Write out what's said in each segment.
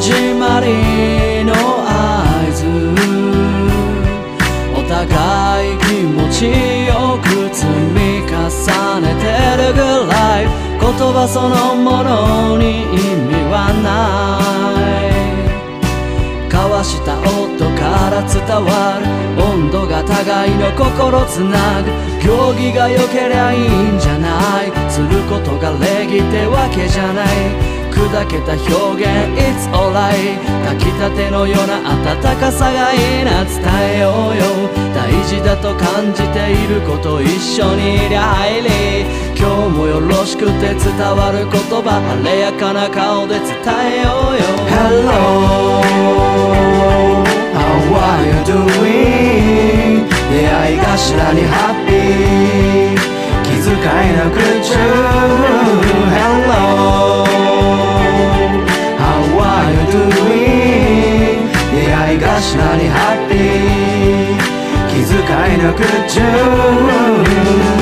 始まりの合図お互い気持ちよく積み重ねてるぐらい言葉そのものに意味はない。交わした音から伝わる温度が互いの心つなぐ。行儀が良けりゃいいんじゃない。することが礼儀ってわけじゃない。砕けた表現 It's alright 炊きたてのような温かさがいいな伝えようよ。大事だと感じていること一緒にいりゃ入り今日もよろしくて伝わる言葉晴れやかな顔で伝えようよ。Hello 出会い頭にハッピー気遣いなくちゅ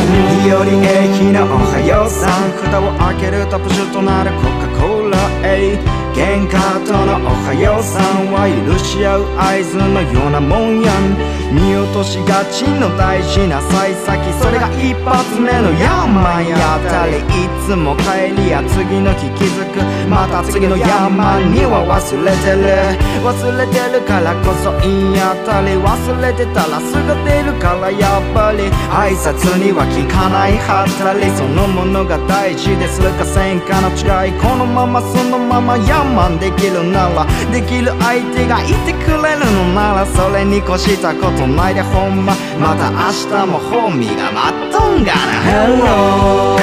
日和駅のおはようさん。蓋を開けるとプシュとなるコカ・コーラ。え喧嘩とのおはようさんは許し合う合図のようなもんやん。見落としがちの大事な幸先。それが一発目のヤンマンやったりいつも帰りや次の日気づくまた次のヤンマには忘れてる。忘れてるからこそ言い当たり忘れてたらすぐ出るからやっぱり。挨拶には聞かない。はたりそのものが大事です。るかせんかの違いこのままそのままヤンマンできるならできる相手がいてくれるのならそれに越したことないでほんま。また明日もホーミーが待っとんがな。Hello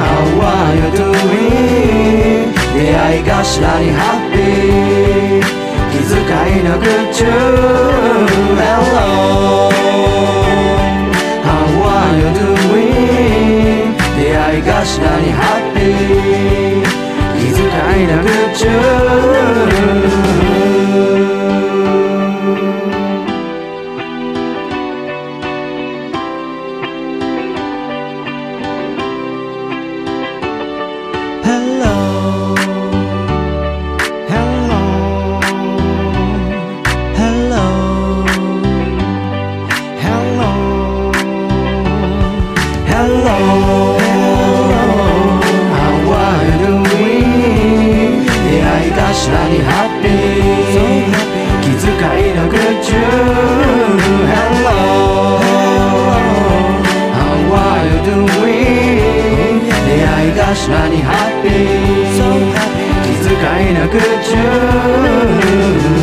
How are you doing? 出会い頭にハッピー気遣いなくちゅ Hello. 遣いなくちゅ Hello ハッピー。気遣いのグッチュ Hello How are you doing 出会い頭にハッピー。気遣いのグッチュ